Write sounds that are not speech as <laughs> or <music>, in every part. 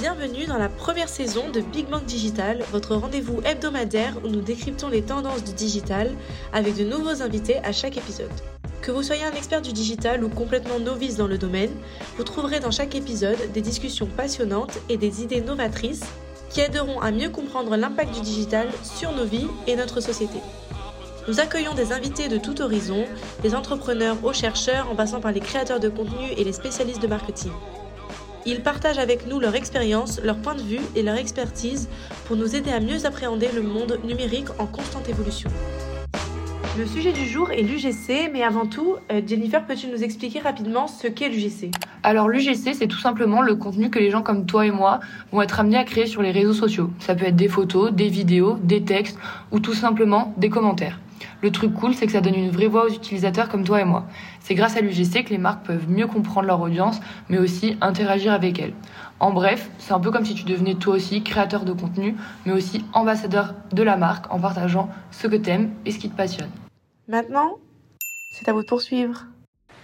Bienvenue dans la première saison de Big Bang Digital, votre rendez-vous hebdomadaire où nous décryptons les tendances du digital avec de nouveaux invités à chaque épisode. Que vous soyez un expert du digital ou complètement novice dans le domaine, vous trouverez dans chaque épisode des discussions passionnantes et des idées novatrices qui aideront à mieux comprendre l'impact du digital sur nos vies et notre société. Nous accueillons des invités de tout horizon, des entrepreneurs aux chercheurs en passant par les créateurs de contenu et les spécialistes de marketing. Ils partagent avec nous leur expérience, leur point de vue et leur expertise pour nous aider à mieux appréhender le monde numérique en constante évolution. Le sujet du jour est l'UGC, mais avant tout, euh, Jennifer, peux-tu nous expliquer rapidement ce qu'est l'UGC Alors l'UGC, c'est tout simplement le contenu que les gens comme toi et moi vont être amenés à créer sur les réseaux sociaux. Ça peut être des photos, des vidéos, des textes ou tout simplement des commentaires. Le truc cool, c'est que ça donne une vraie voix aux utilisateurs comme toi et moi. C'est grâce à l'UGC que les marques peuvent mieux comprendre leur audience, mais aussi interagir avec elle. En bref, c'est un peu comme si tu devenais toi aussi créateur de contenu, mais aussi ambassadeur de la marque en partageant ce que t'aimes et ce qui te passionne. Maintenant, c'est à vous de poursuivre.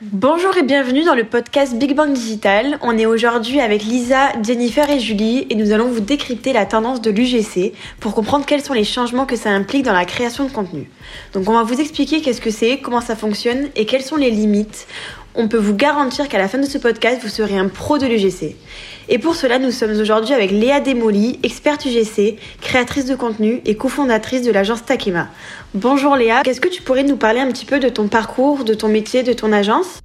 Bonjour et bienvenue dans le podcast Big Bang Digital. On est aujourd'hui avec Lisa, Jennifer et Julie et nous allons vous décrypter la tendance de l'UGC pour comprendre quels sont les changements que ça implique dans la création de contenu. Donc on va vous expliquer qu'est-ce que c'est, comment ça fonctionne et quelles sont les limites. On peut vous garantir qu'à la fin de ce podcast, vous serez un pro de l'UGC. Et pour cela, nous sommes aujourd'hui avec Léa Demoli, experte UGC, créatrice de contenu et cofondatrice de l'agence Takema. Bonjour Léa, qu'est-ce que tu pourrais nous parler un petit peu de ton parcours, de ton métier, de ton agence?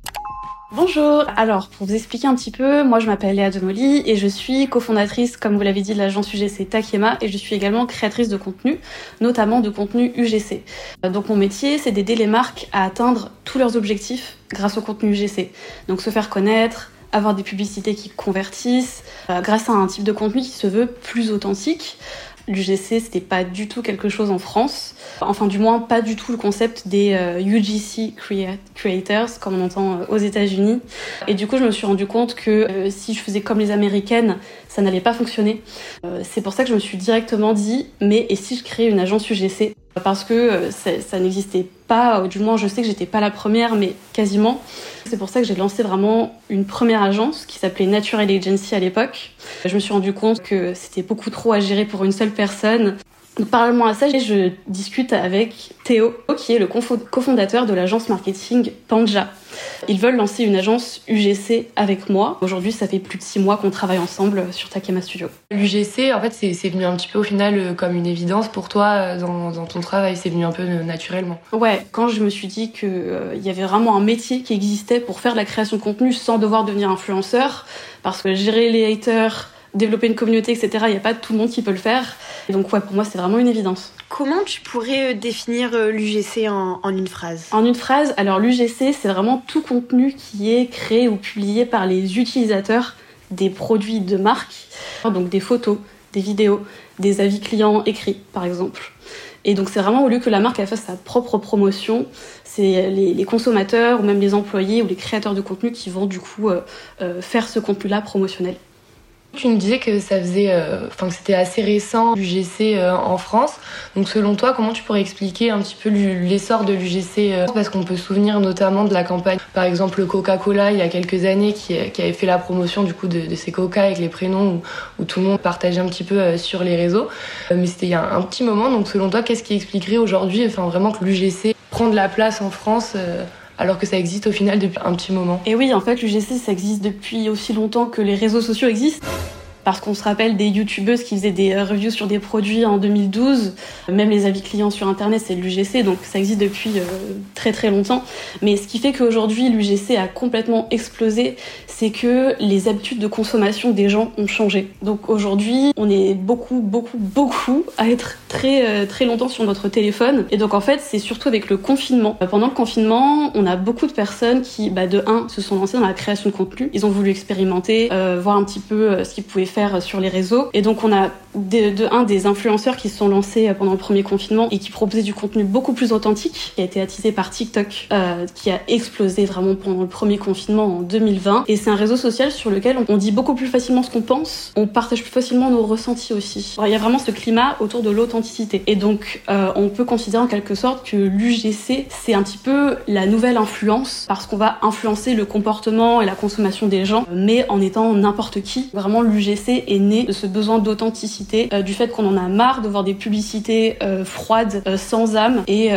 Bonjour. Alors, pour vous expliquer un petit peu, moi je m'appelle Léa Demoli et je suis cofondatrice, comme vous l'avez dit, de l'agence UGC Takema et je suis également créatrice de contenu, notamment de contenu UGC. Donc mon métier, c'est d'aider les marques à atteindre tous leurs objectifs grâce au contenu UGC. Donc se faire connaître, avoir des publicités qui convertissent, euh, grâce à un type de contenu qui se veut plus authentique. L'UGC, c'était pas du tout quelque chose en France. Enfin, du moins, pas du tout le concept des euh, UGC creators, comme on entend euh, aux États-Unis. Et du coup, je me suis rendu compte que euh, si je faisais comme les Américaines, ça n'allait pas fonctionner. c'est pour ça que je me suis directement dit, mais et si je créais une agence UGC parce que euh, ça, n'existait pas, du moins je sais que j'étais pas la première, mais quasiment. C'est pour ça que j'ai lancé vraiment une première agence qui s'appelait Natural Agency à l'époque. Je me suis rendu compte que c'était beaucoup trop à gérer pour une seule personne. Parallèlement à ça, je discute avec Théo, qui est le cofondateur de l'agence marketing Panja. Ils veulent lancer une agence UGC avec moi. Aujourd'hui, ça fait plus de six mois qu'on travaille ensemble sur Takema Studio. L'UGC, en fait, c'est venu un petit peu au final euh, comme une évidence pour toi euh, dans, ton travail. C'est venu un peu euh, naturellement. Ouais, quand je me suis dit qu'il y avait vraiment un métier qui existait pour faire de la création de contenu sans devoir devenir influenceur, parce que gérer les haters, développer une communauté, etc., il n'y a pas tout le monde qui peut le faire. Et donc, ouais, pour moi, c'est vraiment une évidence. Comment tu pourrais euh, définir euh, l'UGC en, une phrase? En une phrase, alors l'UGC, c'est vraiment tout contenu qui est créé ou publié par les utilisateurs des produits de marque, donc des photos, des vidéos, des avis clients écrits, par exemple. Et donc c'est vraiment au lieu que la marque fasse sa propre promotion, c'est les, consommateurs ou même les employés ou les créateurs de contenu qui vont du coup euh, faire ce contenu-là promotionnel. Tu nous disais que ça faisait, euh, enfin que c'était assez récent l'UGC euh, en France. Donc selon toi, comment tu pourrais expliquer un petit peu l'essor de l'UGC euh, Parce qu'on peut se souvenir notamment de la campagne, par exemple Coca-Cola il y a quelques années, qui, qui, avait fait la promotion du coup de, de ces Coca avec les prénoms où, où, tout le monde partageait un petit peu sur les réseaux. mais c'était il y a un, petit moment. Donc selon toi, qu'est-ce qui expliquerait aujourd'hui, enfin vraiment que l'UGC prend de la place en France alors que ça existe au final depuis un petit moment. Et oui, en fait, l'UGC, ça existe depuis aussi longtemps que les réseaux sociaux existent parce qu'on se rappelle des youtubeuses qui faisaient des reviews sur des produits en 2012, même les avis clients sur internet c'est l'UGC, donc ça existe depuis euh, très très longtemps. Mais ce qui fait qu'aujourd'hui l'UGC a complètement explosé, c'est que les habitudes de consommation des gens ont changé. Donc aujourd'hui on est beaucoup beaucoup beaucoup à être très euh, très longtemps sur notre téléphone. Et donc en fait c'est surtout avec le confinement. Pendant le confinement on a beaucoup de personnes qui bah, de 1 se sont lancées dans la création de contenu, ils ont voulu expérimenter, euh, voir un petit peu ce qu'ils pouvaient faire sur les réseaux. Et donc on a de, un des influenceurs qui se sont lancés euh, pendant le premier confinement et qui proposaient du contenu beaucoup plus authentique, qui a été attisé par TikTok, euh, qui a explosé vraiment pendant le premier confinement en 2020. Et c'est un réseau social sur lequel on, dit beaucoup plus facilement ce qu'on pense, on partage plus facilement nos ressentis aussi. il y a vraiment ce climat autour de l'authenticité. Et donc, euh, on peut considérer en quelque sorte que l'UGC, c'est un petit peu la nouvelle influence, parce qu'on va influencer le comportement et la consommation des gens, mais en étant n'importe qui. Vraiment, l'UGC est né de ce besoin d'authenticité euh, du fait qu'on en a marre de voir des publicités euh, froides, euh, sans âme, et,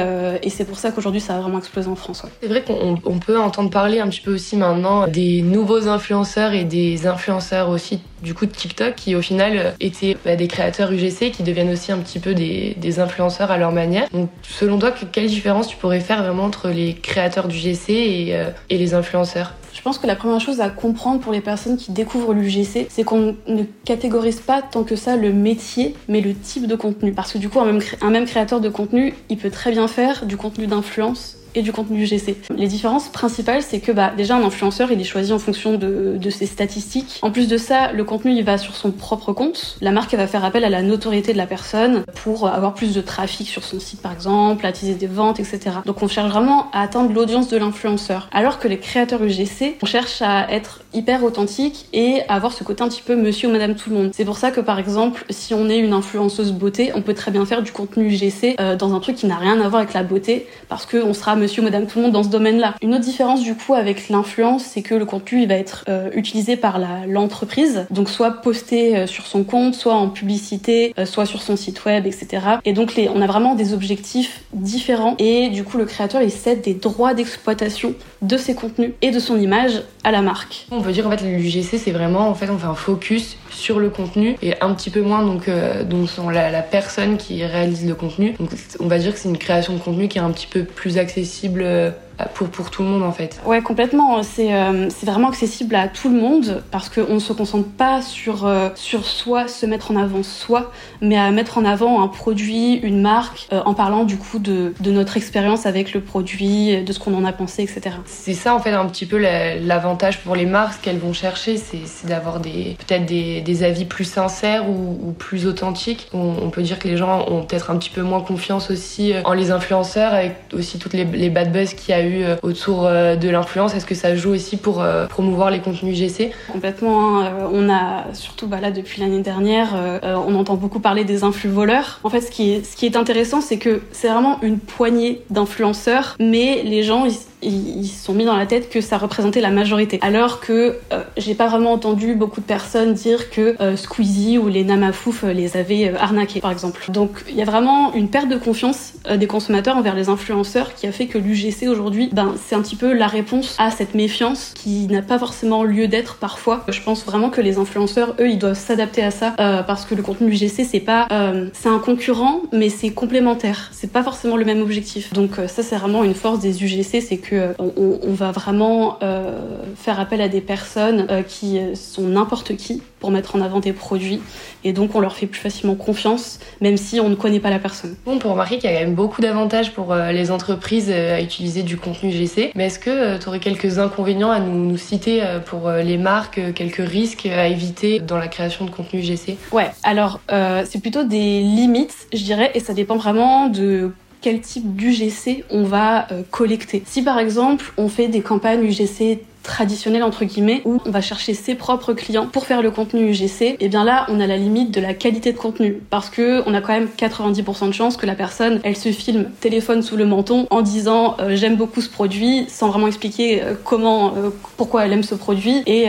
c'est pour ça qu'aujourd'hui ça a vraiment explosé en France. C'est vrai qu'on peut entendre parler un petit peu aussi maintenant des nouveaux influenceurs et des influenceurs aussi du coup de TikTok qui au final étaient bah, des créateurs UGC qui deviennent aussi un petit peu des, influenceurs à leur manière. Donc selon toi, quelle différence tu pourrais faire vraiment entre les créateurs d'UGC et, et les influenceurs? Je pense que la première chose à comprendre pour les personnes qui découvrent l'UGC, c'est qu'on ne catégorise pas tant que ça le métier, mais le type de contenu. Parce que du coup, un même créateur de contenu, il peut très bien faire du contenu d'influence et du contenu UGC. Les différences principales, c'est que bah, déjà un influenceur, il est choisi en fonction de, ses statistiques. En plus de ça, le contenu, il va sur son propre compte. La marque, elle va faire appel à la notoriété de la personne pour avoir plus de trafic sur son site, par exemple, attiser des ventes, etc. Donc on cherche vraiment à atteindre l'audience de l'influenceur. Alors que les créateurs UGC, on cherche à être hyper authentique et avoir ce côté un petit peu monsieur ou madame tout le monde. C'est pour ça que par exemple, si on est une influenceuse beauté, on peut très bien faire du contenu UGC euh, dans un truc qui n'a rien à voir avec la beauté parce qu'on sera monsieur madame tout le monde dans ce domaine-là. Une autre différence du coup avec l'influence, c'est que le contenu il va être euh, utilisé par l'entreprise, donc soit posté euh, sur son compte, soit en publicité, euh, soit sur son site web, etc. Et donc on a vraiment des objectifs différents et du coup le créateur il cède des droits d'exploitation de ses contenus et de son image à la marque. On peut dire en fait l'UGC c'est vraiment en fait on fait un focus sur le contenu et un petit peu moins donc donc la, la personne qui réalise le contenu. Donc on va dire que c'est une création de contenu qui est un petit peu plus accessible euh, pour, pour tout le monde en fait. Ouais, complètement. C'est euh, c'est vraiment accessible à tout le monde parce qu'on ne se concentre pas sur, euh, sur soi, se mettre en avant soi, mais à mettre en avant un produit, une marque, en parlant du coup de, de notre expérience avec le produit, de ce qu'on en a pensé, etc. C'est ça en fait un petit peu l'avantage pour les marques, qu'elles vont chercher, c'est d'avoir des peut-être des, des, avis plus sincères ou, ou plus authentiques. On, on, peut dire que les gens ont peut-être un petit peu moins confiance aussi en les influenceurs avec aussi toutes les les bad buzz qu'il y a eu euh, autour euh, de l'influence Est-ce que ça joue aussi pour euh, promouvoir les contenus GC Complètement. Hein. On a surtout bah là depuis l'année dernière, on entend beaucoup parler des influx voleurs. En fait, ce qui est, intéressant, c'est que c'est vraiment une poignée d'influenceurs, mais les gens ils se sont mis dans la tête que ça représentait la majorité. Alors que euh, j'ai pas vraiment entendu beaucoup de personnes dire que euh, Squeezie ou les Namafouf euh, les avaient arnaqués, par exemple. Donc il y a vraiment une perte de confiance des consommateurs envers les influenceurs qui a fait que l'UGC aujourd'hui, ben, c'est un petit peu la réponse à cette méfiance qui n'a pas forcément lieu d'être parfois. Je pense vraiment que les influenceurs, eux, ils doivent s'adapter à ça parce que le contenu UGC, c'est pas, c'est un concurrent, mais c'est complémentaire. C'est pas forcément le même objectif. Donc ça, c'est vraiment une force des UGC, c'est que on, va vraiment euh, faire appel à des personnes euh, qui sont n'importe qui pour mettre en avant des produits et donc on leur fait plus facilement confiance même si on ne connaît pas la personne. Bon, pour remarquer qu'il y a quand même beaucoup d'avantages pour euh, les entreprises à utiliser du contenu GC, mais est-ce que tu aurais quelques inconvénients à nous, citer pour les marques, quelques risques à éviter dans la création de contenu GC Ouais, alors c'est plutôt des limites, je dirais, et ça dépend vraiment de quel type d'UGC on va euh, collecter. Si par exemple on fait des campagnes UGC traditionnel entre guillemets où on va chercher ses propres clients pour faire le contenu UGC, et eh bien là on a la limite de la qualité de contenu. Parce que on a quand même 90% de chances que la personne elle se filme téléphone sous le menton en disant euh, j'aime beaucoup ce produit sans vraiment expliquer euh, comment euh, pourquoi elle aime ce produit. Et,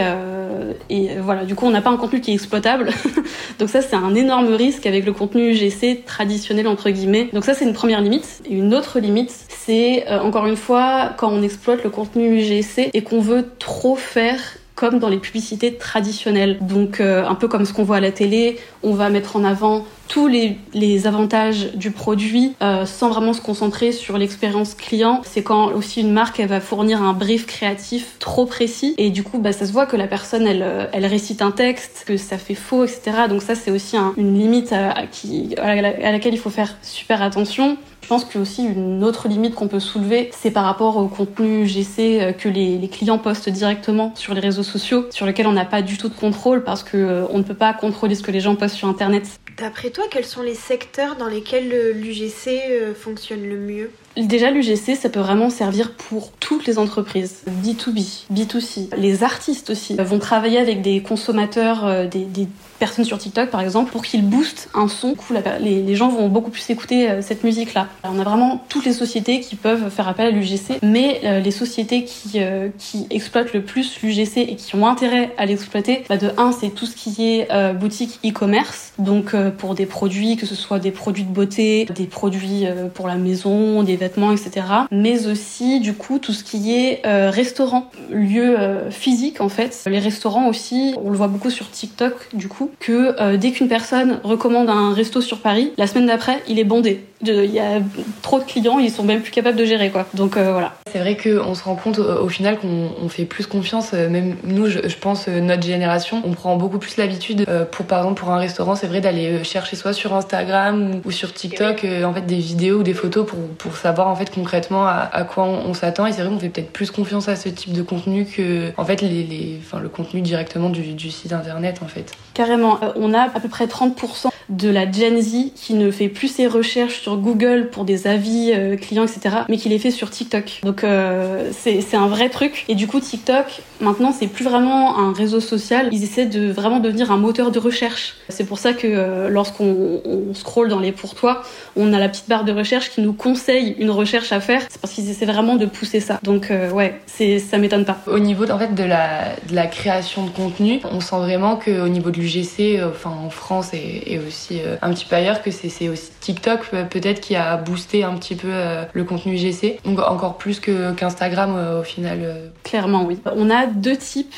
et voilà du coup on n'a pas un contenu qui est exploitable. <laughs> Donc ça c'est un énorme risque avec le contenu UGC traditionnel entre guillemets. Donc ça c'est une première limite. Et une autre limite c'est encore une fois quand on exploite le contenu UGC et qu'on veut trop faire comme dans les publicités traditionnelles. Donc euh, un peu comme ce qu'on voit à la télé, on va mettre en avant tous les, les avantages du produit euh, sans vraiment se concentrer sur l'expérience client. C'est quand aussi une marque va fournir un brief créatif trop précis et du coup bah, ça se voit que la personne elle, euh, récite un texte, que ça fait faux, etc. Donc ça c'est aussi une limite à laquelle il faut faire super attention. Je pense que aussi une autre limite qu'on peut soulever, c'est par rapport au contenu GC euh, que les, les, clients postent directement sur les réseaux sociaux, sur lesquels on n'a pas du tout de contrôle parce que euh, on ne peut pas contrôler ce que les gens postent sur Internet. D'après toi, quels sont les secteurs dans lesquels l'UGC fonctionne le mieux? Déjà, l'UGC, ça peut vraiment servir pour toutes les entreprises, B2B, B2C. Les artistes aussi vont travailler avec des consommateurs, des, des personnes sur TikTok par exemple pour qu'ils boostent un son. les, gens vont beaucoup plus écouter euh, cette musique-là. On a vraiment toutes les sociétés qui peuvent faire appel à l'UGC, mais euh, les sociétés qui, euh, qui exploitent le plus l'UGC et qui ont intérêt à l'exploiter, bah de un, c'est tout ce qui est boutique e-commerce, donc pour des produits, que ce soit des produits de beauté, des produits pour la maison, des vêtements, etc. Mais aussi du coup tout ce qui est restaurant, lieu physique en fait. Les restaurants aussi, on le voit beaucoup sur TikTok du coup que euh, dès qu'une personne recommande un resto sur Paris, la semaine d'après, il est bondé. Il y a trop de clients, ils sont même plus capables de gérer quoi. Donc euh, voilà. C'est vrai qu'on se rend compte au, final qu'on fait plus confiance. Euh, même nous, je, pense notre génération, on prend beaucoup plus l'habitude pour par exemple pour un restaurant, c'est vrai d'aller chercher soit sur Instagram ou, sur TikTok en fait des vidéos ou des photos pour, pour savoir en fait concrètement à, quoi on, s'attend. Et c'est vrai qu'on fait peut-être plus confiance à ce type de contenu que en fait les, les enfin, le contenu directement du, du site internet en fait. Carrément, on a à peu près 30% de la Gen Z qui ne fait plus ses recherches sur Google pour des avis euh, clients, etc., mais qui les fait sur TikTok. Donc euh, c'est un vrai truc. Et du coup, TikTok, maintenant, c'est plus vraiment un réseau social. Ils essaient de vraiment devenir un moteur de recherche. C'est pour ça que euh, lorsqu'on scrolle dans les pourtois, on a la petite barre de recherche qui nous conseille une recherche à faire. C'est parce qu'ils essaient vraiment de pousser ça. Donc ouais, ça m'étonne pas. Au niveau en fait de la, de la création de contenu, on sent vraiment qu'au niveau de l'UGC, enfin en France et, aussi euh, un petit peu ailleurs, que c'est aussi TikTok euh, peut-être qui a boosté un petit peu euh, le contenu UGC, donc encore plus qu'Instagram au final. Clairement oui. On a deux types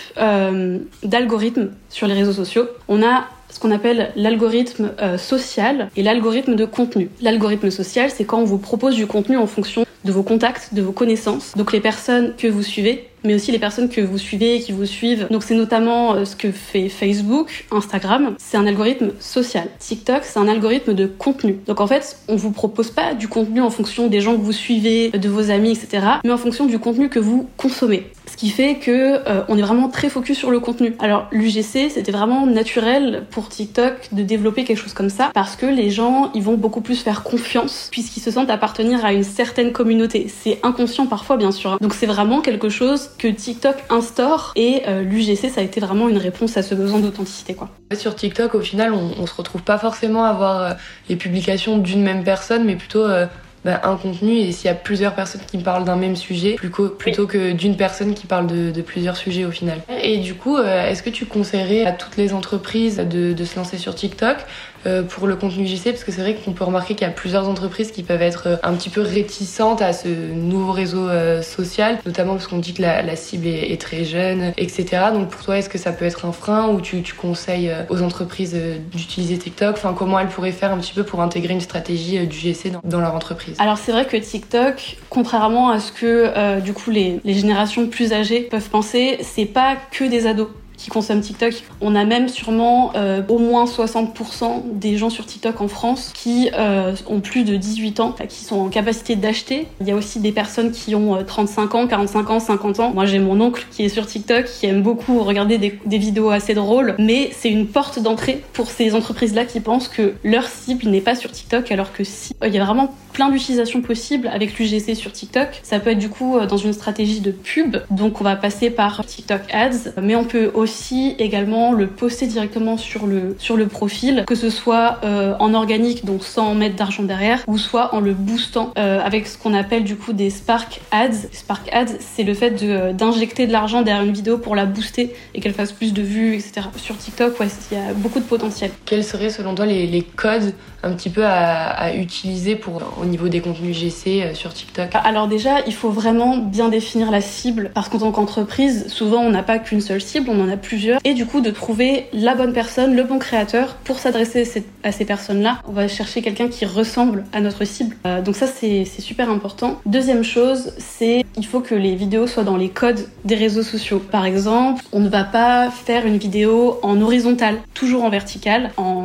d'algorithmes sur les réseaux sociaux. On a ce qu'on appelle l'algorithme social et l'algorithme de contenu. L'algorithme social, c'est quand on vous propose du contenu en fonction de vos contacts, de vos connaissances, donc les personnes que vous suivez, mais aussi les personnes que vous suivez et qui vous suivent. Donc c'est notamment euh, ce que fait Facebook, Instagram, c'est un algorithme social. TikTok, c'est un algorithme de contenu. Donc en fait, on vous propose pas du contenu en fonction des gens que vous suivez, de vos amis, etc., mais en fonction du contenu que vous consommez. Qui fait que euh, on est vraiment très focus sur le contenu. Alors l'UGC, c'était vraiment naturel pour TikTok de développer quelque chose comme ça parce que les gens, ils vont beaucoup plus faire confiance puisqu'ils se sentent appartenir à une certaine communauté. C'est inconscient parfois, bien sûr. Hein. Donc c'est vraiment quelque chose que TikTok instaure et euh, l'UGC ça a été vraiment une réponse à ce besoin d'authenticité quoi. Sur TikTok au final on, se retrouve pas forcément à voir euh, les publications d'une même personne mais plutôt euh, bah, un contenu et s'il y a plusieurs personnes qui parlent d'un même sujet plutôt que d'une personne qui parle de, plusieurs sujets au final. Et du coup, est-ce que tu conseillerais à toutes les entreprises de, de se lancer sur TikTok euh, pour le contenu JC parce que c'est vrai qu'on peut remarquer qu'il y a plusieurs entreprises qui peuvent être euh, un petit peu réticentes à ce nouveau réseau euh, social, notamment parce qu'on dit que la, cible est, très jeune, etc. Donc pour toi, est-ce que ça peut être un frein ou tu, conseilles aux entreprises d'utiliser TikTok? Enfin, comment elles pourraient faire un petit peu pour intégrer une stratégie du GC dans, leur entreprise? Alors c'est vrai que TikTok, contrairement à ce que du coup les, les générations plus âgées peuvent penser, c'est pas que des ados qui consomment TikTok. On a même sûrement euh, au moins 60% des gens sur TikTok en France qui euh, ont plus de 18 ans, qui sont en capacité d'acheter. Il y a aussi des personnes qui ont 35 euh, ans, 45 ans, 50 ans. Moi j'ai mon oncle qui est sur TikTok, qui aime beaucoup regarder des, des vidéos assez drôles, mais c'est une porte d'entrée pour ces entreprises-là qui pensent que leur cible n'est pas sur TikTok, alors que si. Il y a vraiment plein d'utilisations possibles avec l'UGC sur TikTok. Ça peut être du coup dans une stratégie de pub, donc on va passer par TikTok Ads, mais on peut aussi également le poster directement sur le, sur le profil, que ce soit euh, en organique, donc sans mettre d'argent derrière, ou soit en le boostant euh, avec ce qu'on appelle du coup des Spark Ads. Spark Ads, c'est le fait euh, d'injecter de, l'argent derrière une vidéo pour la booster et qu'elle fasse plus de vues, etc. Sur TikTok, ouais, il y a beaucoup de potentiel. Quels seraient selon toi les, codes un petit peu à, à, utiliser pour au niveau des contenus GC sur TikTok Alors déjà, il faut vraiment bien définir la cible parce qu'en tant qu'entreprise, souvent on n'a pas qu'une seule cible, on en a plusieurs, et du coup de trouver la bonne personne, le bon créateur pour s'adresser à ces personnes-là. On va chercher quelqu'un qui ressemble à notre cible. Euh, donc ça c'est super important. Deuxième chose, c'est il faut que les vidéos soient dans les codes des réseaux sociaux. Par exemple, on ne va pas faire une vidéo en horizontal, toujours en vertical. En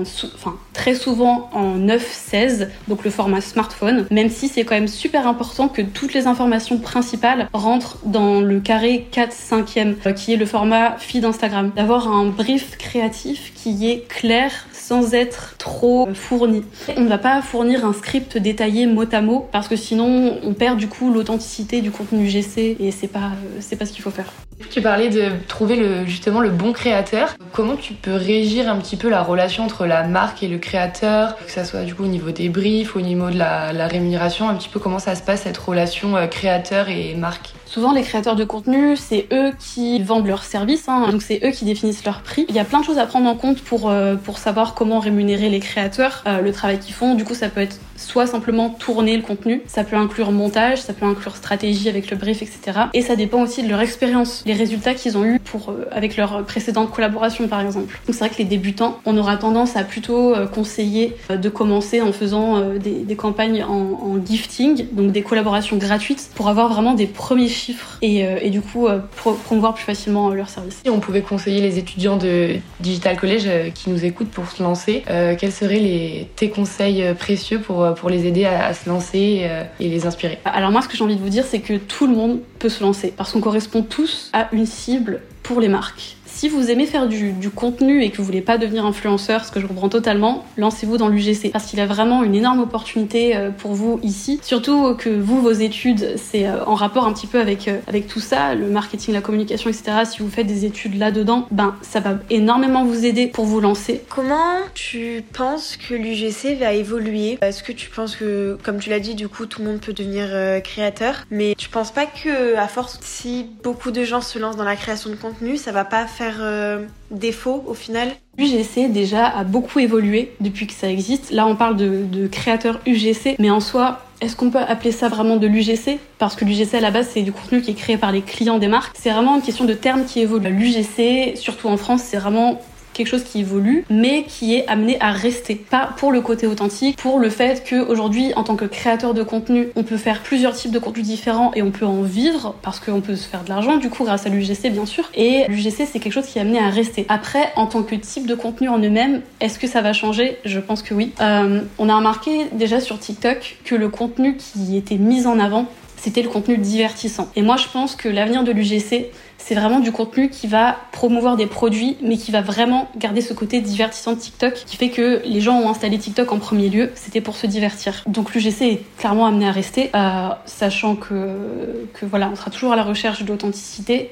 très souvent en 9-16, donc le format smartphone, même si c'est quand même super important que toutes les informations principales rentrent dans le carré 4-5e, euh, qui est le format feed Instagram. D'avoir un brief créatif qui est clair, sans être trop fourni. On ne va pas fournir un script détaillé mot à mot parce que sinon on perd du coup l'authenticité du contenu GC et c'est pas c'est pas ce qu'il faut faire. Tu parlais de trouver justement le bon créateur. Comment tu peux régir un petit peu la relation entre la marque et le créateur, que ça soit du coup au niveau des briefs, au niveau de la, rémunération, un petit peu comment ça se passe cette relation euh, créateur et marque? Souvent, les créateurs de contenu, c'est eux qui vendent leurs services, hein, donc c'est eux qui définissent leur prix. Il y a plein de choses à prendre en compte pour, euh, pour savoir comment rémunérer les créateurs, euh, le travail qu'ils font. Du coup, ça peut être soit simplement tourner le contenu, ça peut inclure montage, ça peut inclure stratégie avec le brief, etc. Et ça dépend aussi de leur expérience, les résultats qu'ils ont eu pour, euh, avec leur précédente collaboration, par exemple. Donc c'est vrai que les débutants, on aura tendance à plutôt conseiller de commencer en faisant des, campagnes en, en, gifting, donc des collaborations gratuites, pour avoir vraiment des premiers chiffres et, euh, et du coup euh, promouvoir plus facilement euh, leurs services. Si on pouvait conseiller les étudiants de Digital College qui nous écoutent pour se lancer, quels seraient les, tes conseils précieux pour, pour les aider à, se lancer et les inspirer? Alors moi ce que j'ai envie de vous dire c'est que tout le monde peut se lancer parce qu'on correspond tous à une cible pour les marques. Si vous aimez faire du, contenu et que vous voulez pas devenir influenceur, ce que je comprends totalement, lancez-vous dans l'UGC parce qu'il a vraiment une énorme opportunité euh, pour vous ici. Surtout que vous, vos études, c'est euh, en rapport un petit peu avec, euh, avec tout ça, le marketing, la communication, etc. Si vous faites des études là-dedans, ben ça va énormément vous aider pour vous lancer. Comment tu penses que l'UGC va évoluer? Est-ce que tu penses que, comme tu l'as dit, du coup, tout le monde peut devenir créateur, mais tu penses pas que, à force, si beaucoup de gens se lancent dans la création de contenu, ça va pas faire euh, défaut au final L'UGC déjà a beaucoup évolué depuis que ça existe. Là on parle de, créateurs UGC, mais en soi, est-ce qu'on peut appeler ça vraiment de l'UGC Parce que l'UGC à la base c'est du contenu qui est créé par les clients des marques. C'est vraiment une question de termes qui évolue. L'UGC, surtout en France, c'est vraiment quelque chose qui évolue, mais qui est amené à rester. Pas pour le côté authentique, pour le fait qu'aujourd'hui, en tant que créateur de contenu, on peut faire plusieurs types de contenus différents et on peut en vivre parce qu'on peut se faire de l'argent, du coup, grâce à l'UGC, bien sûr. Et l'UGC, c'est quelque chose qui est amené à rester. Après, en tant que type de contenu en eux-mêmes, est-ce que ça va changer? Je pense que oui. Euh, on a remarqué déjà sur TikTok que le contenu qui était mis en avant, c'était le contenu divertissant. Et moi, je pense que l'avenir de l'UGC, c'est vraiment du contenu qui va promouvoir des produits, mais qui va vraiment garder ce côté divertissant de TikTok, qui fait que les gens ont installé TikTok en premier lieu, c'était pour se divertir. Donc l'UGC est clairement amené à rester, euh, sachant que, voilà, on sera toujours à la recherche d'authenticité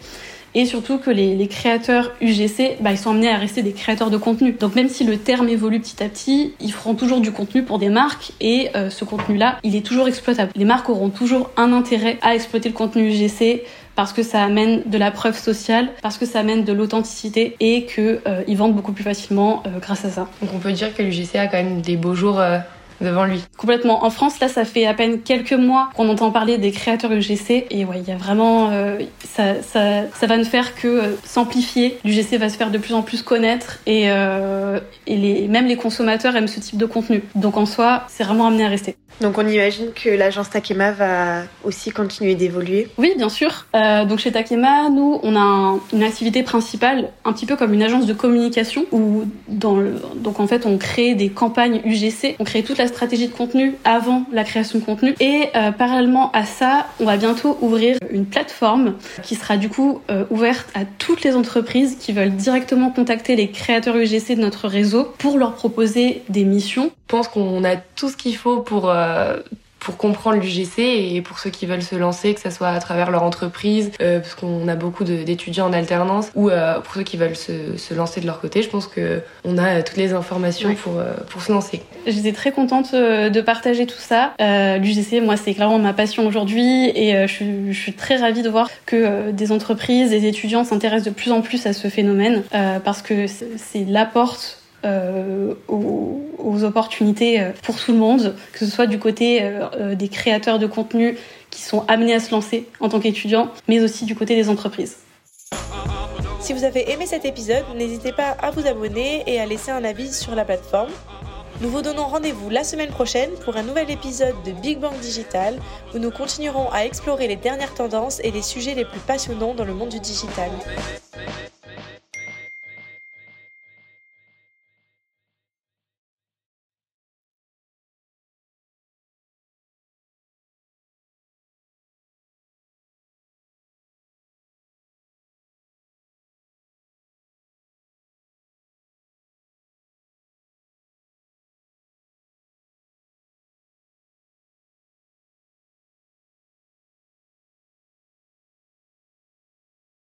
et surtout que les, créateurs UGC, bah, ils sont amenés à rester des créateurs de contenu. Donc même si le terme évolue petit à petit, ils feront toujours du contenu pour des marques et euh, ce contenu-là, il est toujours exploitable. Les marques auront toujours un intérêt à exploiter le contenu UGC parce que ça amène de la preuve sociale, parce que ça amène de l'authenticité et qu'ils euh, vendent beaucoup plus facilement euh, grâce à ça. Donc on peut dire que l'UGC a quand même des beaux jours euh, devant lui. Complètement. En France, là, ça fait à peine quelques mois qu'on entend parler des créateurs UGC. Et ouais, il y a vraiment... Euh, ça, ça, ça, va ne faire que euh, s'amplifier. L'UGC va se faire de plus en plus connaître. Et, euh, et les, même les consommateurs aiment ce type de contenu. Donc en soi, c'est vraiment amené à rester. Donc on imagine que l'agence Takema va aussi continuer d'évoluer. Oui, bien sûr. Euh, donc chez Takema, nous, on a une activité principale, un petit peu comme une agence de communication, où dans le, donc en fait, on crée des campagnes UGC, on crée toute la stratégie de contenu avant la création de contenu. Et euh, parallèlement à ça, on va bientôt ouvrir une plateforme qui sera du coup euh, ouverte à toutes les entreprises qui veulent directement contacter les créateurs UGC de notre réseau pour leur proposer des missions. Je pense qu'on a tout ce qu'il faut pour euh, pour comprendre l'UGC et pour ceux qui veulent se lancer, que ce soit à travers leur entreprise, euh, parce qu'on a beaucoup d'étudiants en alternance, ou euh, pour ceux qui veulent se, se, lancer de leur côté, je pense que on a toutes les informations pour, euh, pour se lancer. J'étais très contente de partager tout ça. L'UGC, moi, c'est clairement ma passion aujourd'hui et je, suis, très ravie de voir que des entreprises, des étudiants s'intéressent de plus en plus à ce phénomène parce que c'est la porte euh, aux, opportunités euh, pour tout le monde, que ce soit du côté euh, des créateurs de contenu qui sont amenés à se lancer en tant qu'étudiants, mais aussi du côté des entreprises. Si vous avez aimé cet épisode, n'hésitez pas à vous abonner et à laisser un avis sur la plateforme. Nous vous donnons rendez-vous la semaine prochaine pour un nouvel épisode de Big Bang Digital où nous continuerons à explorer les dernières tendances et les sujets les plus passionnants dans le monde du digital.